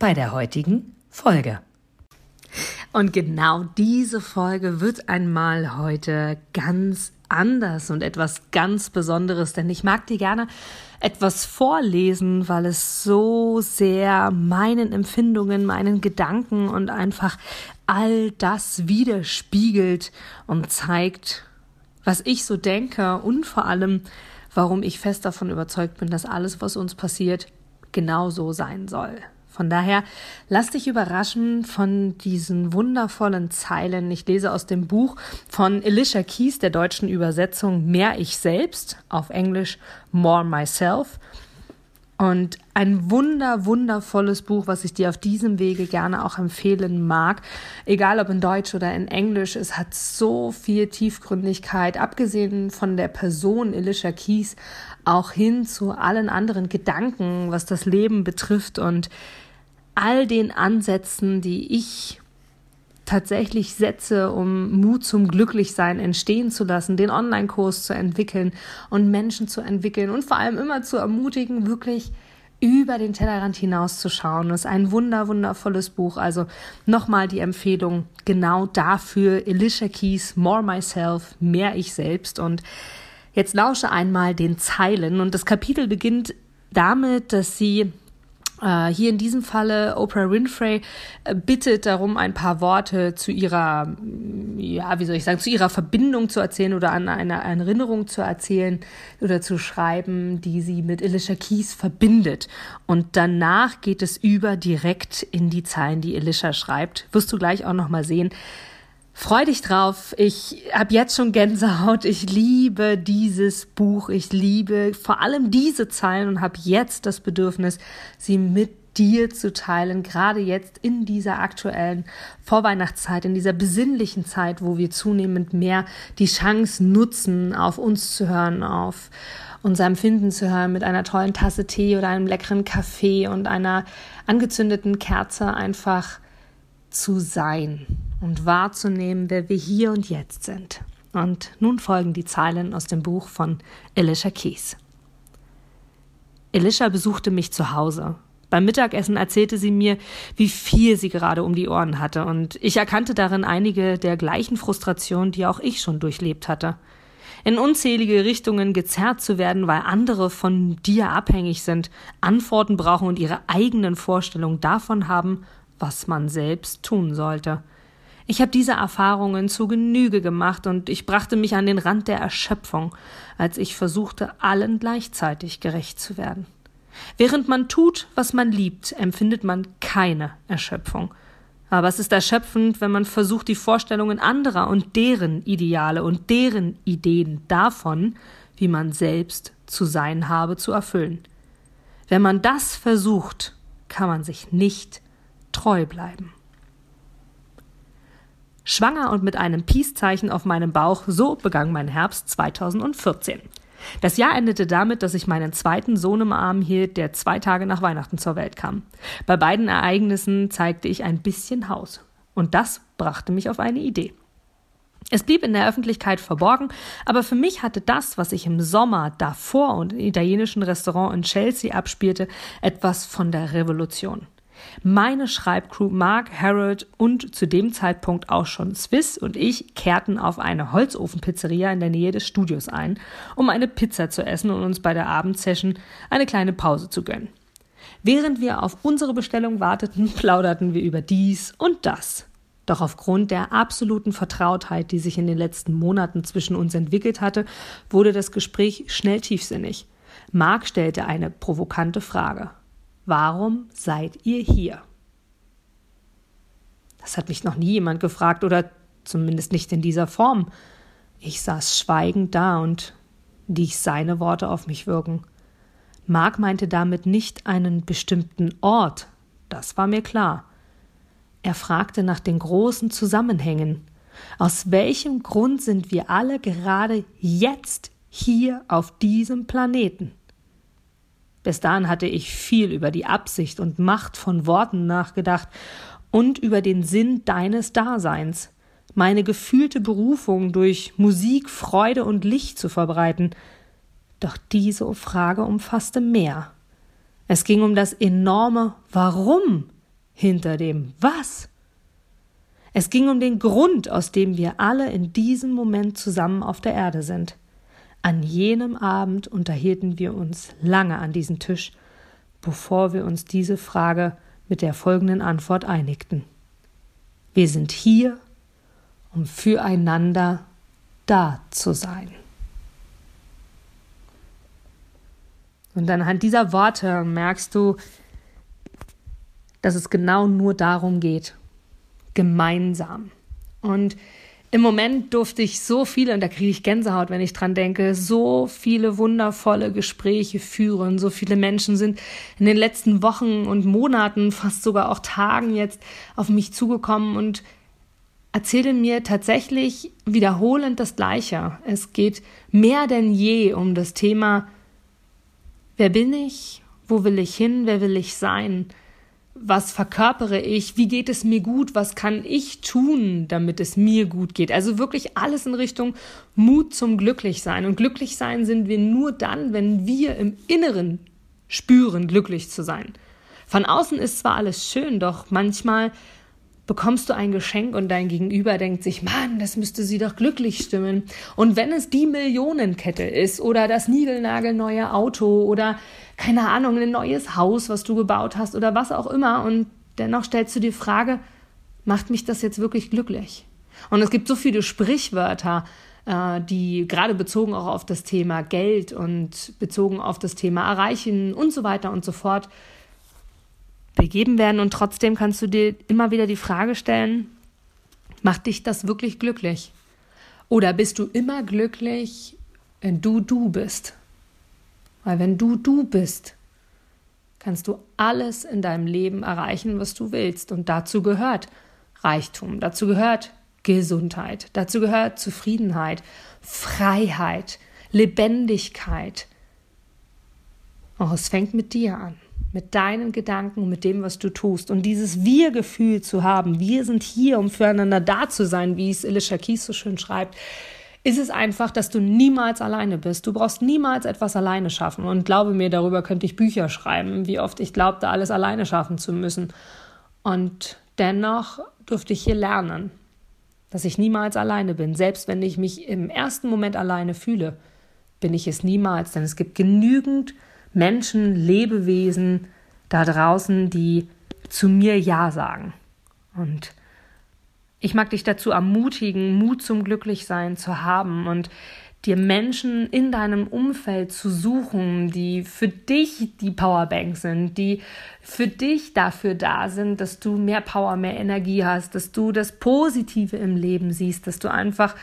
bei der heutigen Folge. Und genau diese Folge wird einmal heute ganz anders und etwas ganz Besonderes, denn ich mag dir gerne etwas vorlesen, weil es so sehr meinen Empfindungen, meinen Gedanken und einfach all das widerspiegelt und zeigt, was ich so denke und vor allem, warum ich fest davon überzeugt bin, dass alles, was uns passiert, genau so sein soll. Von daher lass dich überraschen von diesen wundervollen Zeilen. Ich lese aus dem Buch von Alicia Keys, der deutschen Übersetzung Mehr ich selbst, auf Englisch More Myself. Und ein wunder, wundervolles Buch, was ich dir auf diesem Wege gerne auch empfehlen mag. Egal ob in Deutsch oder in Englisch. Es hat so viel Tiefgründigkeit, abgesehen von der Person Alicia Keys, auch hin zu allen anderen Gedanken, was das Leben betrifft und all den Ansätzen, die ich tatsächlich setze, um Mut zum Glücklichsein entstehen zu lassen, den Online-Kurs zu entwickeln und Menschen zu entwickeln und vor allem immer zu ermutigen, wirklich über den Tellerrand hinauszuschauen. Das ist ein wunder, wundervolles Buch. Also nochmal die Empfehlung genau dafür. Alicia Keys, More Myself, mehr ich selbst. Und jetzt lausche einmal den Zeilen. Und das Kapitel beginnt damit, dass sie hier in diesem Falle Oprah Winfrey äh, bittet darum, ein paar Worte zu ihrer, ja, wie soll ich sagen, zu ihrer Verbindung zu erzählen oder an eine Erinnerung zu erzählen oder zu schreiben, die sie mit Alicia Keys verbindet. Und danach geht es über direkt in die Zeilen, die Alicia schreibt. Wirst du gleich auch noch mal sehen. Freu dich drauf. Ich habe jetzt schon Gänsehaut. Ich liebe dieses Buch. Ich liebe vor allem diese Zeilen und habe jetzt das Bedürfnis, sie mit dir zu teilen, gerade jetzt in dieser aktuellen Vorweihnachtszeit, in dieser besinnlichen Zeit, wo wir zunehmend mehr die Chance nutzen, auf uns zu hören, auf unser Empfinden zu hören, mit einer tollen Tasse Tee oder einem leckeren Kaffee und einer angezündeten Kerze einfach zu sein und wahrzunehmen, wer wir hier und jetzt sind. Und nun folgen die Zeilen aus dem Buch von Elisha Keys. Elisha besuchte mich zu Hause. Beim Mittagessen erzählte sie mir, wie viel sie gerade um die Ohren hatte, und ich erkannte darin einige der gleichen Frustrationen, die auch ich schon durchlebt hatte. In unzählige Richtungen gezerrt zu werden, weil andere von dir abhängig sind, Antworten brauchen und ihre eigenen Vorstellungen davon haben, was man selbst tun sollte. Ich habe diese Erfahrungen zu Genüge gemacht und ich brachte mich an den Rand der Erschöpfung, als ich versuchte, allen gleichzeitig gerecht zu werden. Während man tut, was man liebt, empfindet man keine Erschöpfung. Aber es ist erschöpfend, wenn man versucht, die Vorstellungen anderer und deren Ideale und deren Ideen davon, wie man selbst zu sein habe, zu erfüllen. Wenn man das versucht, kann man sich nicht treu bleiben. Schwanger und mit einem Peace-Zeichen auf meinem Bauch, so begann mein Herbst 2014. Das Jahr endete damit, dass ich meinen zweiten Sohn im Arm hielt, der zwei Tage nach Weihnachten zur Welt kam. Bei beiden Ereignissen zeigte ich ein bisschen Haus. Und das brachte mich auf eine Idee. Es blieb in der Öffentlichkeit verborgen, aber für mich hatte das, was sich im Sommer davor und im italienischen Restaurant in Chelsea abspielte, etwas von der Revolution. Meine Schreibcrew Mark, Harold und zu dem Zeitpunkt auch schon Swiss und ich kehrten auf eine Holzofenpizzeria in der Nähe des Studios ein, um eine Pizza zu essen und uns bei der Abendsession eine kleine Pause zu gönnen. Während wir auf unsere Bestellung warteten, plauderten wir über dies und das. Doch aufgrund der absoluten Vertrautheit, die sich in den letzten Monaten zwischen uns entwickelt hatte, wurde das Gespräch schnell tiefsinnig. Mark stellte eine provokante Frage. Warum seid ihr hier? Das hat mich noch nie jemand gefragt oder zumindest nicht in dieser Form. Ich saß schweigend da und ließ seine Worte auf mich wirken. Mark meinte damit nicht einen bestimmten Ort, das war mir klar. Er fragte nach den großen Zusammenhängen. Aus welchem Grund sind wir alle gerade jetzt hier auf diesem Planeten? Bis dahin hatte ich viel über die Absicht und Macht von Worten nachgedacht und über den Sinn deines Daseins, meine gefühlte Berufung durch Musik, Freude und Licht zu verbreiten. Doch diese Frage umfasste mehr. Es ging um das enorme Warum hinter dem Was. Es ging um den Grund, aus dem wir alle in diesem Moment zusammen auf der Erde sind. An jenem Abend unterhielten wir uns lange an diesem Tisch, bevor wir uns diese Frage mit der folgenden Antwort einigten. Wir sind hier, um füreinander da zu sein. Und anhand dieser Worte merkst du, dass es genau nur darum geht, gemeinsam. Und im Moment durfte ich so viele, und da kriege ich Gänsehaut, wenn ich dran denke, so viele wundervolle Gespräche führen. So viele Menschen sind in den letzten Wochen und Monaten, fast sogar auch Tagen jetzt auf mich zugekommen und erzählen mir tatsächlich wiederholend das Gleiche. Es geht mehr denn je um das Thema, wer bin ich? Wo will ich hin? Wer will ich sein? Was verkörpere ich, wie geht es mir gut, was kann ich tun, damit es mir gut geht. Also wirklich alles in Richtung Mut zum Glücklichsein. Und Glücklichsein sind wir nur dann, wenn wir im Inneren spüren, glücklich zu sein. Von außen ist zwar alles schön, doch manchmal bekommst du ein Geschenk und dein Gegenüber denkt sich, Mann, das müsste sie doch glücklich stimmen. Und wenn es die Millionenkette ist oder das niegelnagelneue Auto oder keine Ahnung, ein neues Haus, was du gebaut hast oder was auch immer. Und dennoch stellst du die Frage, macht mich das jetzt wirklich glücklich? Und es gibt so viele Sprichwörter, äh, die gerade bezogen auch auf das Thema Geld und bezogen auf das Thema Erreichen und so weiter und so fort begeben werden. Und trotzdem kannst du dir immer wieder die Frage stellen, macht dich das wirklich glücklich? Oder bist du immer glücklich, wenn du du bist? Weil wenn du du bist, kannst du alles in deinem Leben erreichen, was du willst. Und dazu gehört Reichtum, dazu gehört Gesundheit, dazu gehört Zufriedenheit, Freiheit, Lebendigkeit. Oh, es fängt mit dir an, mit deinen Gedanken, mit dem, was du tust. Und dieses Wir-Gefühl zu haben, wir sind hier, um füreinander da zu sein, wie es Alicia Keys so schön schreibt, ist es einfach, dass du niemals alleine bist. Du brauchst niemals etwas alleine schaffen. Und glaube mir, darüber könnte ich Bücher schreiben, wie oft ich glaubte, alles alleine schaffen zu müssen. Und dennoch durfte ich hier lernen, dass ich niemals alleine bin. Selbst wenn ich mich im ersten Moment alleine fühle, bin ich es niemals. Denn es gibt genügend Menschen, Lebewesen da draußen, die zu mir Ja sagen. Und ich mag dich dazu ermutigen, Mut zum Glücklichsein zu haben und dir Menschen in deinem Umfeld zu suchen, die für dich die Powerbank sind, die für dich dafür da sind, dass du mehr Power, mehr Energie hast, dass du das Positive im Leben siehst, dass du einfach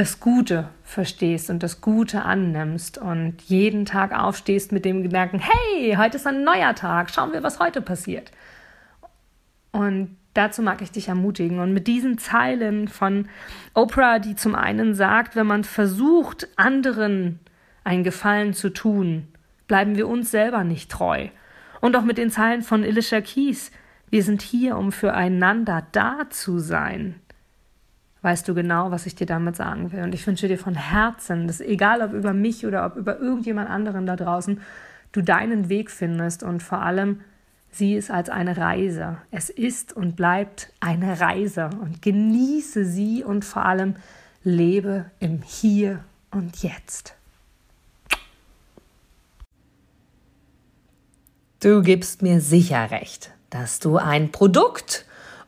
das Gute verstehst und das Gute annimmst und jeden Tag aufstehst mit dem Gedanken, hey, heute ist ein neuer Tag, schauen wir, was heute passiert. Und dazu mag ich dich ermutigen. Und mit diesen Zeilen von Oprah, die zum einen sagt, wenn man versucht, anderen einen Gefallen zu tun, bleiben wir uns selber nicht treu. Und auch mit den Zeilen von Alicia Keys, wir sind hier, um füreinander da zu sein. Weißt du genau, was ich dir damit sagen will. Und ich wünsche dir von Herzen, dass egal ob über mich oder ob über irgendjemand anderen da draußen, du deinen Weg findest und vor allem Sieh es als eine Reise. Es ist und bleibt eine Reise und genieße sie und vor allem lebe im Hier und Jetzt. Du gibst mir sicher recht, dass du ein Produkt